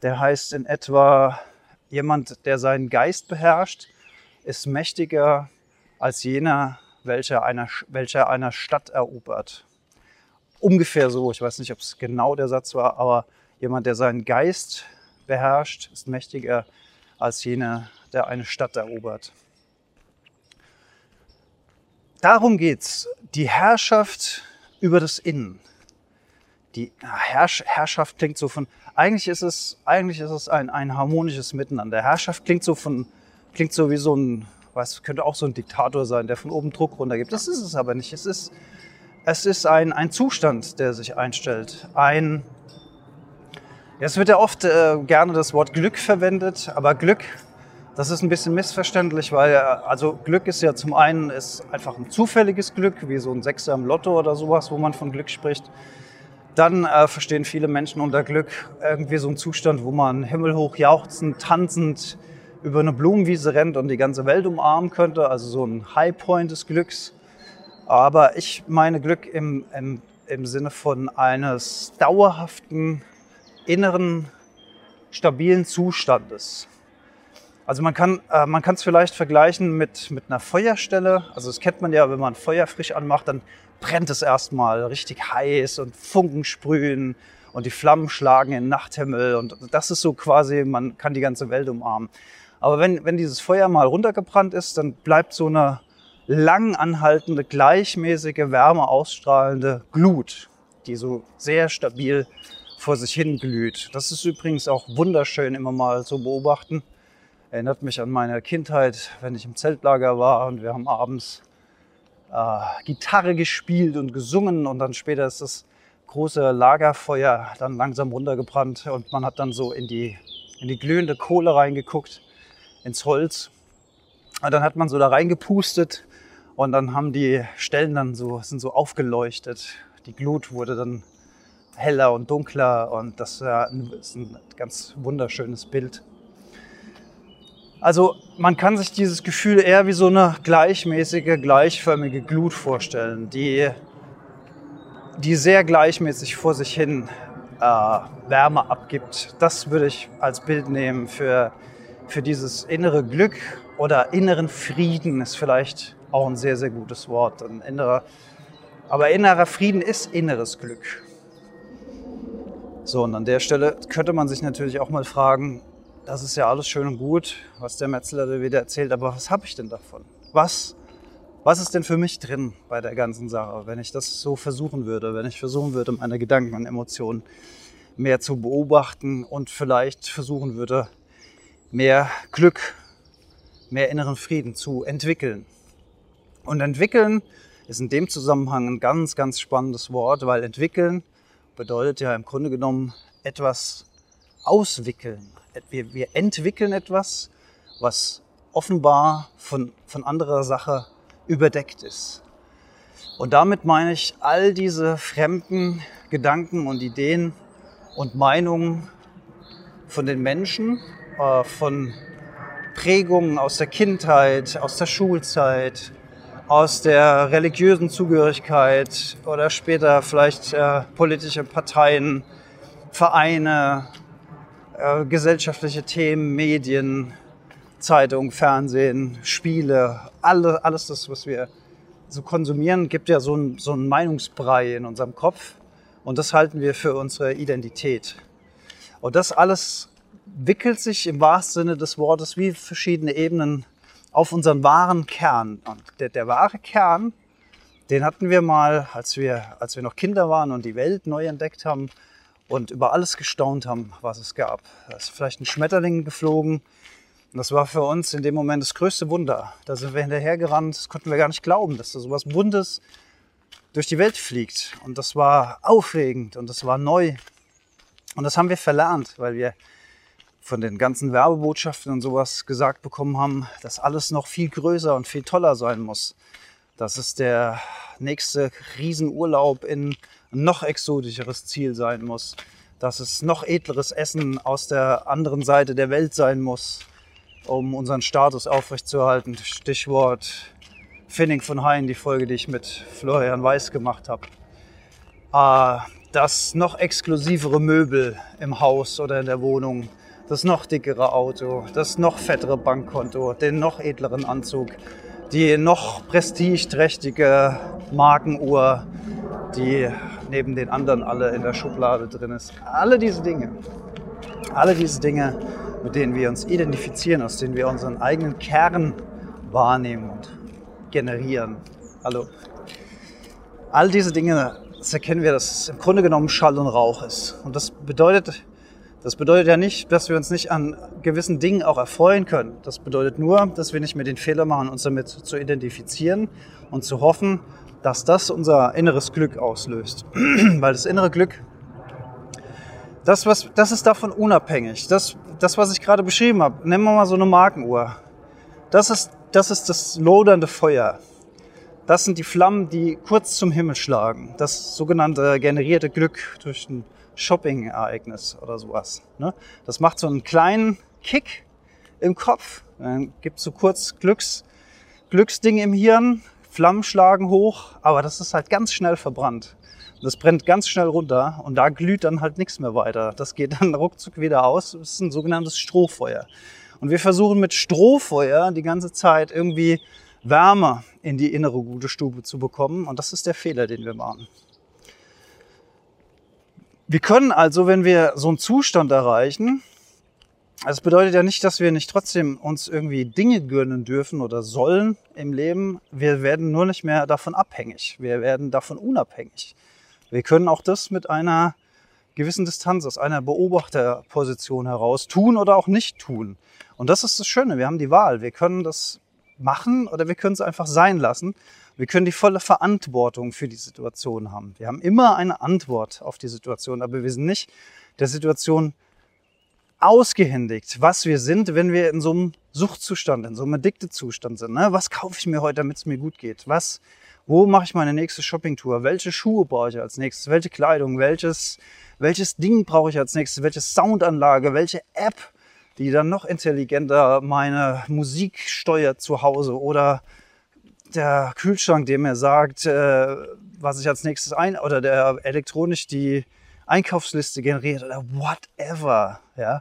Der heißt in etwa, Jemand, der seinen Geist beherrscht, ist mächtiger als jener, welcher einer, welcher einer Stadt erobert. Ungefähr so, ich weiß nicht, ob es genau der Satz war, aber jemand, der seinen Geist beherrscht, ist mächtiger als jener, der eine Stadt erobert. Darum geht es, die Herrschaft über das Innen. Die Herrsch Herrschaft klingt so von eigentlich ist es, eigentlich ist es ein, ein harmonisches Miteinander. Herrschaft klingt so von, klingt so wie so ein, was könnte auch so ein Diktator sein, der von oben Druck runtergibt. Das ist es aber nicht. Es ist, es ist ein, ein Zustand, der sich einstellt. Ein, es wird ja oft äh, gerne das Wort Glück verwendet, aber Glück, das ist ein bisschen missverständlich, weil äh, also Glück ist ja zum einen ist einfach ein zufälliges Glück, wie so ein Sechser im Lotto oder sowas, wo man von Glück spricht dann äh, verstehen viele Menschen unter Glück irgendwie so einen Zustand, wo man himmelhoch jauchzend, tanzend über eine Blumenwiese rennt und die ganze Welt umarmen könnte, also so ein Highpoint des Glücks. Aber ich meine Glück im, im, im Sinne von eines dauerhaften, inneren, stabilen Zustandes. Also man kann äh, es vielleicht vergleichen mit, mit einer Feuerstelle. Also das kennt man ja, wenn man Feuer frisch anmacht, dann brennt es erstmal richtig heiß und Funken sprühen und die Flammen schlagen in den Nachthimmel und das ist so quasi, man kann die ganze Welt umarmen. Aber wenn, wenn dieses Feuer mal runtergebrannt ist, dann bleibt so eine lang anhaltende, gleichmäßige, Wärme ausstrahlende Glut, die so sehr stabil vor sich hin glüht. Das ist übrigens auch wunderschön immer mal zu beobachten. Erinnert mich an meine Kindheit, wenn ich im Zeltlager war und wir haben abends äh, Gitarre gespielt und gesungen und dann später ist das große Lagerfeuer dann langsam runtergebrannt und man hat dann so in die, in die glühende Kohle reingeguckt, ins Holz. Und dann hat man so da reingepustet und dann haben die Stellen dann so, sind so aufgeleuchtet. Die Glut wurde dann heller und dunkler und das ist ein ganz wunderschönes Bild. Also man kann sich dieses Gefühl eher wie so eine gleichmäßige, gleichförmige Glut vorstellen, die, die sehr gleichmäßig vor sich hin äh, Wärme abgibt. Das würde ich als Bild nehmen für, für dieses innere Glück oder inneren Frieden ist vielleicht auch ein sehr, sehr gutes Wort. Ein innerer, aber innerer Frieden ist inneres Glück. So, und an der Stelle könnte man sich natürlich auch mal fragen, das ist ja alles schön und gut, was der Metzler da wieder erzählt, aber was habe ich denn davon? Was, was ist denn für mich drin bei der ganzen Sache, wenn ich das so versuchen würde, wenn ich versuchen würde, meine Gedanken und Emotionen mehr zu beobachten und vielleicht versuchen würde, mehr Glück, mehr inneren Frieden zu entwickeln. Und entwickeln ist in dem Zusammenhang ein ganz, ganz spannendes Wort, weil entwickeln bedeutet ja im Grunde genommen etwas auswickeln. Wir, wir entwickeln etwas, was offenbar von, von anderer Sache überdeckt ist. Und damit meine ich all diese fremden Gedanken und Ideen und Meinungen von den Menschen, äh, von Prägungen aus der Kindheit, aus der Schulzeit, aus der religiösen Zugehörigkeit oder später vielleicht äh, politische Parteien, Vereine, äh, gesellschaftliche Themen, Medien, Zeitung, Fernsehen, Spiele, alle, alles das, was wir so konsumieren, gibt ja so ein, so ein Meinungsbrei in unserem Kopf und das halten wir für unsere Identität. Und das alles wickelt sich im wahrsten Sinne des Wortes wie verschiedene Ebenen auf unseren wahren Kern. Und der, der wahre Kern, den hatten wir mal, als wir, als wir noch Kinder waren und die Welt neu entdeckt haben und über alles gestaunt haben, was es gab. Da ist vielleicht ein Schmetterling geflogen. Und das war für uns in dem Moment das größte Wunder. Da sind wir hinterhergerannt, das konnten wir gar nicht glauben, dass da sowas Buntes durch die Welt fliegt. Und das war aufregend und das war neu. Und das haben wir verlernt, weil wir von den ganzen Werbebotschaften und sowas gesagt bekommen haben, dass alles noch viel größer und viel toller sein muss. Dass es der nächste Riesenurlaub in ein noch exotischeres Ziel sein muss. Dass es noch edleres Essen aus der anderen Seite der Welt sein muss, um unseren Status aufrechtzuerhalten. Stichwort Finning von Hain, die Folge, die ich mit Florian Weiß gemacht habe. Äh, dass noch exklusivere Möbel im Haus oder in der Wohnung das noch dickere Auto, das noch fettere Bankkonto, den noch edleren Anzug, die noch prestigeträchtige Markenuhr, die neben den anderen alle in der Schublade drin ist. Alle diese Dinge, alle diese Dinge, mit denen wir uns identifizieren, aus denen wir unseren eigenen Kern wahrnehmen und generieren. Hallo. All diese Dinge, das erkennen wir, dass es im Grunde genommen Schall und Rauch ist. Und das bedeutet, das bedeutet ja nicht, dass wir uns nicht an gewissen Dingen auch erfreuen können. Das bedeutet nur, dass wir nicht mehr den Fehler machen, uns damit zu identifizieren und zu hoffen, dass das unser inneres Glück auslöst. Weil das innere Glück, das, was, das ist davon unabhängig. Das, das, was ich gerade beschrieben habe, nehmen wir mal so eine Markenuhr. Das ist, das ist das lodernde Feuer. Das sind die Flammen, die kurz zum Himmel schlagen. Das sogenannte generierte Glück durch den Shopping-Ereignis oder sowas. Ne? Das macht so einen kleinen Kick im Kopf. Dann gibt so kurz Glücks, Glücksding im Hirn, Flammen schlagen hoch, aber das ist halt ganz schnell verbrannt. Das brennt ganz schnell runter und da glüht dann halt nichts mehr weiter. Das geht dann ruckzuck wieder aus. Das ist ein sogenanntes Strohfeuer. Und wir versuchen mit Strohfeuer die ganze Zeit irgendwie Wärme in die innere gute Stube zu bekommen. Und das ist der Fehler, den wir machen. Wir können also, wenn wir so einen Zustand erreichen, Das bedeutet ja nicht, dass wir nicht trotzdem uns irgendwie Dinge gönnen dürfen oder sollen im Leben. Wir werden nur nicht mehr davon abhängig. Wir werden davon unabhängig. Wir können auch das mit einer gewissen Distanz, aus einer Beobachterposition heraus tun oder auch nicht tun. Und das ist das Schöne. Wir haben die Wahl. Wir können das machen oder wir können es einfach sein lassen. Wir können die volle Verantwortung für die Situation haben. Wir haben immer eine Antwort auf die Situation, aber wir sind nicht der Situation ausgehändigt, was wir sind, wenn wir in so einem Suchtzustand, in so einem Addicted-Zustand sind. Ne? Was kaufe ich mir heute, damit es mir gut geht? Was, wo mache ich meine nächste Shoppingtour? Welche Schuhe brauche ich als nächstes? Welche Kleidung? Welches, welches Ding brauche ich als nächstes? Welche Soundanlage? Welche App, die dann noch intelligenter meine Musik steuert zu Hause? Oder der Kühlschrank, der mir sagt, äh, was ich als nächstes ein oder der elektronisch die Einkaufsliste generiert oder whatever, ja,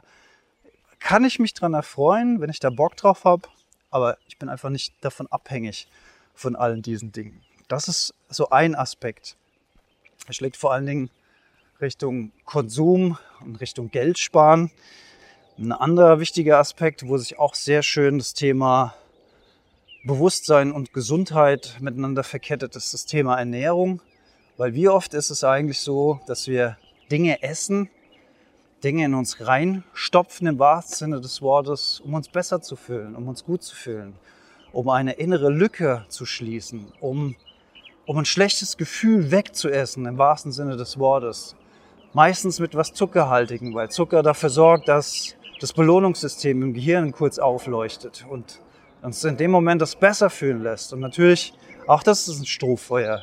kann ich mich daran erfreuen, wenn ich da Bock drauf habe, aber ich bin einfach nicht davon abhängig von allen diesen Dingen. Das ist so ein Aspekt. Er schlägt vor allen Dingen Richtung Konsum und Richtung Geld sparen. Ein anderer wichtiger Aspekt, wo sich auch sehr schön das Thema Bewusstsein und Gesundheit miteinander verkettet, ist das Thema Ernährung. Weil wie oft ist es eigentlich so, dass wir Dinge essen, Dinge in uns reinstopfen im wahrsten Sinne des Wortes, um uns besser zu fühlen, um uns gut zu fühlen, um eine innere Lücke zu schließen, um, um ein schlechtes Gefühl wegzuessen im wahrsten Sinne des Wortes. Meistens mit was Zuckerhaltigen, weil Zucker dafür sorgt, dass das Belohnungssystem im Gehirn kurz aufleuchtet und uns in dem Moment das besser fühlen lässt. Und natürlich, auch das ist ein Strohfeuer.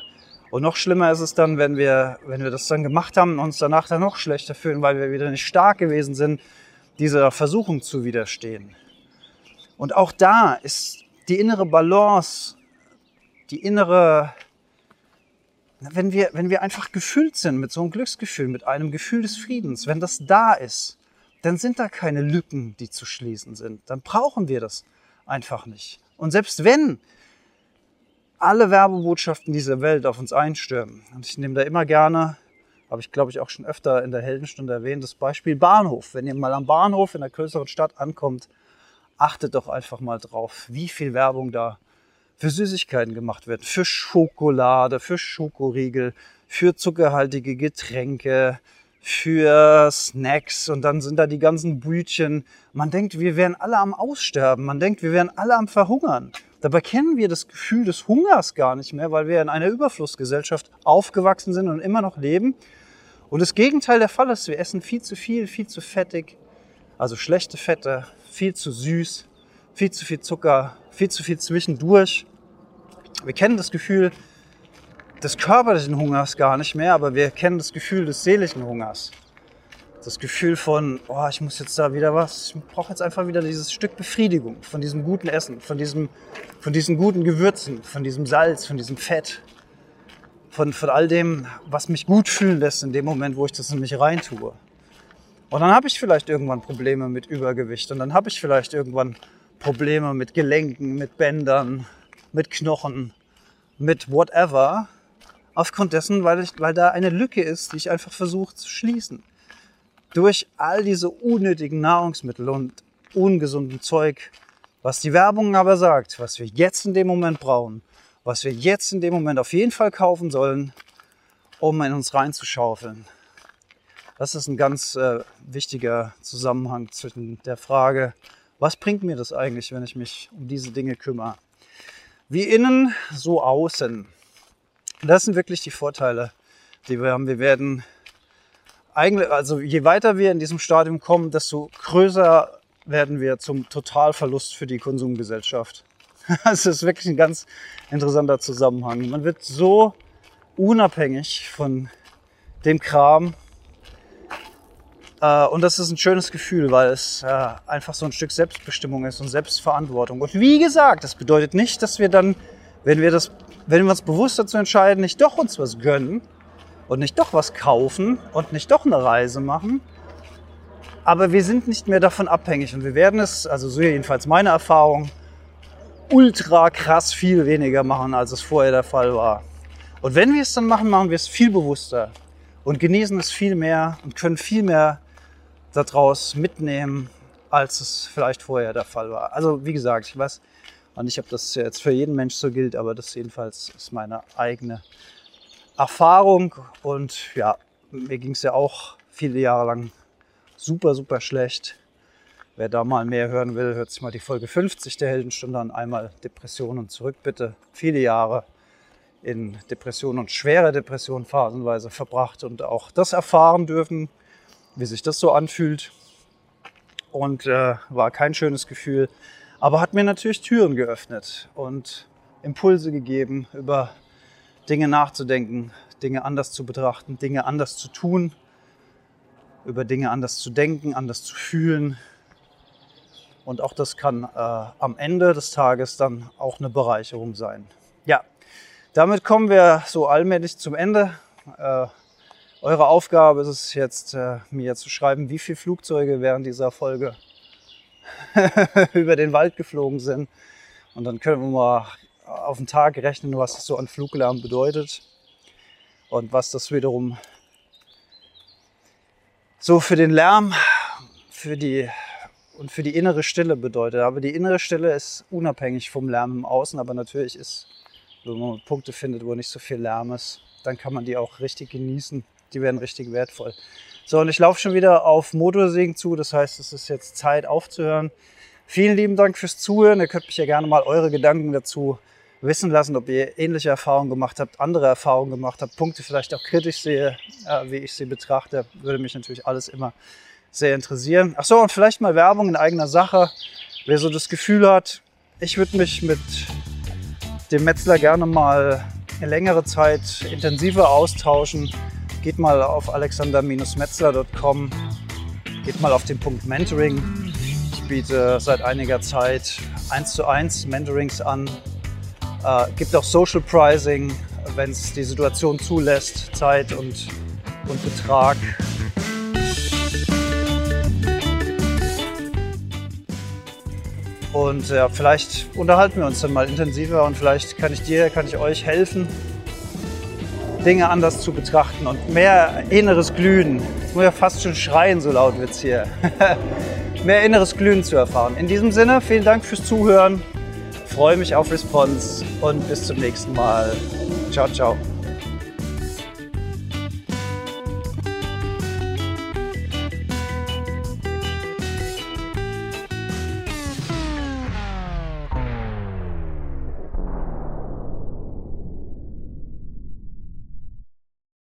Und noch schlimmer ist es dann, wenn wir, wenn wir das dann gemacht haben und uns danach dann noch schlechter fühlen, weil wir wieder nicht stark gewesen sind, dieser Versuchung zu widerstehen. Und auch da ist die innere Balance, die innere, wenn wir, wenn wir einfach gefüllt sind mit so einem Glücksgefühl, mit einem Gefühl des Friedens, wenn das da ist, dann sind da keine Lücken, die zu schließen sind. Dann brauchen wir das einfach nicht. Und selbst wenn alle Werbebotschaften dieser Welt auf uns einstürmen, und ich nehme da immer gerne, habe ich glaube ich auch schon öfter in der Heldenstunde erwähnt, das Beispiel Bahnhof. Wenn ihr mal am Bahnhof in einer größeren Stadt ankommt, achtet doch einfach mal drauf, wie viel Werbung da für Süßigkeiten gemacht wird. Für Schokolade, für Schokoriegel, für zuckerhaltige Getränke, für Snacks und dann sind da die ganzen Brütchen. Man denkt, wir wären alle am Aussterben. Man denkt, wir wären alle am Verhungern. Dabei kennen wir das Gefühl des Hungers gar nicht mehr, weil wir in einer Überflussgesellschaft aufgewachsen sind und immer noch leben. Und das Gegenteil der Fall ist, wir essen viel zu viel, viel zu fettig, also schlechte Fette, viel zu süß, viel zu viel Zucker, viel zu viel zwischendurch. Wir kennen das Gefühl, des körperlichen Hungers gar nicht mehr, aber wir kennen das Gefühl des seelischen Hungers. Das Gefühl von, oh, ich muss jetzt da wieder was, ich brauche jetzt einfach wieder dieses Stück Befriedigung von diesem guten Essen, von, diesem, von diesen guten Gewürzen, von diesem Salz, von diesem Fett, von, von all dem, was mich gut fühlen lässt in dem Moment, wo ich das in mich reintue. Und dann habe ich vielleicht irgendwann Probleme mit Übergewicht und dann habe ich vielleicht irgendwann Probleme mit Gelenken, mit Bändern, mit Knochen, mit whatever. Aufgrund dessen, weil, ich, weil da eine Lücke ist, die ich einfach versuche zu schließen. Durch all diese unnötigen Nahrungsmittel und ungesunden Zeug, was die Werbung aber sagt, was wir jetzt in dem Moment brauchen, was wir jetzt in dem Moment auf jeden Fall kaufen sollen, um in uns reinzuschaufeln. Das ist ein ganz äh, wichtiger Zusammenhang zwischen der Frage, was bringt mir das eigentlich, wenn ich mich um diese Dinge kümmere? Wie innen, so außen. Das sind wirklich die Vorteile, die wir haben. Wir werden eigentlich, also je weiter wir in diesem Stadium kommen, desto größer werden wir zum Totalverlust für die Konsumgesellschaft. Das ist wirklich ein ganz interessanter Zusammenhang. Man wird so unabhängig von dem Kram. Äh, und das ist ein schönes Gefühl, weil es äh, einfach so ein Stück Selbstbestimmung ist und Selbstverantwortung. Und wie gesagt, das bedeutet nicht, dass wir dann, wenn wir das wenn wir uns bewusst dazu entscheiden, nicht doch uns was gönnen und nicht doch was kaufen und nicht doch eine Reise machen, aber wir sind nicht mehr davon abhängig und wir werden es, also so jedenfalls meine Erfahrung, ultra krass viel weniger machen, als es vorher der Fall war. Und wenn wir es dann machen, machen wir es viel bewusster und genießen es viel mehr und können viel mehr daraus mitnehmen, als es vielleicht vorher der Fall war. Also wie gesagt, ich weiß und nicht, ob das jetzt für jeden Mensch so gilt, aber das jedenfalls ist meine eigene Erfahrung. Und ja, mir ging es ja auch viele Jahre lang super, super schlecht. Wer da mal mehr hören will, hört sich mal die Folge 50 der Heldenstunde an. Einmal Depressionen zurück, bitte. Viele Jahre in Depressionen und schwere Depressionen phasenweise verbracht und auch das erfahren dürfen, wie sich das so anfühlt. Und äh, war kein schönes Gefühl, aber hat mir natürlich Türen geöffnet und Impulse gegeben, über Dinge nachzudenken, Dinge anders zu betrachten, Dinge anders zu tun, über Dinge anders zu denken, anders zu fühlen, und auch das kann äh, am Ende des Tages dann auch eine Bereicherung sein. Ja, damit kommen wir so allmählich zum Ende. Äh, eure Aufgabe ist es jetzt, äh, mir zu schreiben, wie viele Flugzeuge während dieser Folge über den Wald geflogen sind. Und dann können wir mal auf den Tag rechnen, was das so an Fluglärm bedeutet und was das wiederum so für den Lärm, für die und für die innere Stille bedeutet. Aber die innere Stille ist unabhängig vom Lärm im Außen, aber natürlich ist, wenn man Punkte findet, wo nicht so viel Lärm ist, dann kann man die auch richtig genießen. Die werden richtig wertvoll. So, und ich laufe schon wieder auf Motorsägen zu, das heißt, es ist jetzt Zeit aufzuhören. Vielen lieben Dank fürs Zuhören. Ihr könnt mich ja gerne mal eure Gedanken dazu wissen lassen, ob ihr ähnliche Erfahrungen gemacht habt, andere Erfahrungen gemacht habt, Punkte vielleicht auch kritisch sehe, äh, wie ich sie betrachte. Würde mich natürlich alles immer sehr interessieren. Ach so, und vielleicht mal Werbung in eigener Sache. Wer so das Gefühl hat, ich würde mich mit dem Metzler gerne mal längere Zeit intensiver austauschen, geht mal auf alexander-metzler.com, geht mal auf den Punkt Mentoring. Ich biete seit einiger Zeit 1 zu 1 Mentorings an. Äh, gibt auch Social Pricing, wenn es die Situation zulässt, Zeit und, und Betrag. Und ja, vielleicht unterhalten wir uns dann mal intensiver und vielleicht kann ich dir, kann ich euch helfen, Dinge anders zu betrachten und mehr inneres Glühen. Jetzt muss ja fast schon schreien, so laut wird es hier. mehr inneres Glühen zu erfahren. In diesem Sinne, vielen Dank fürs Zuhören. Freue mich auf Response und bis zum nächsten Mal. Ciao, ciao.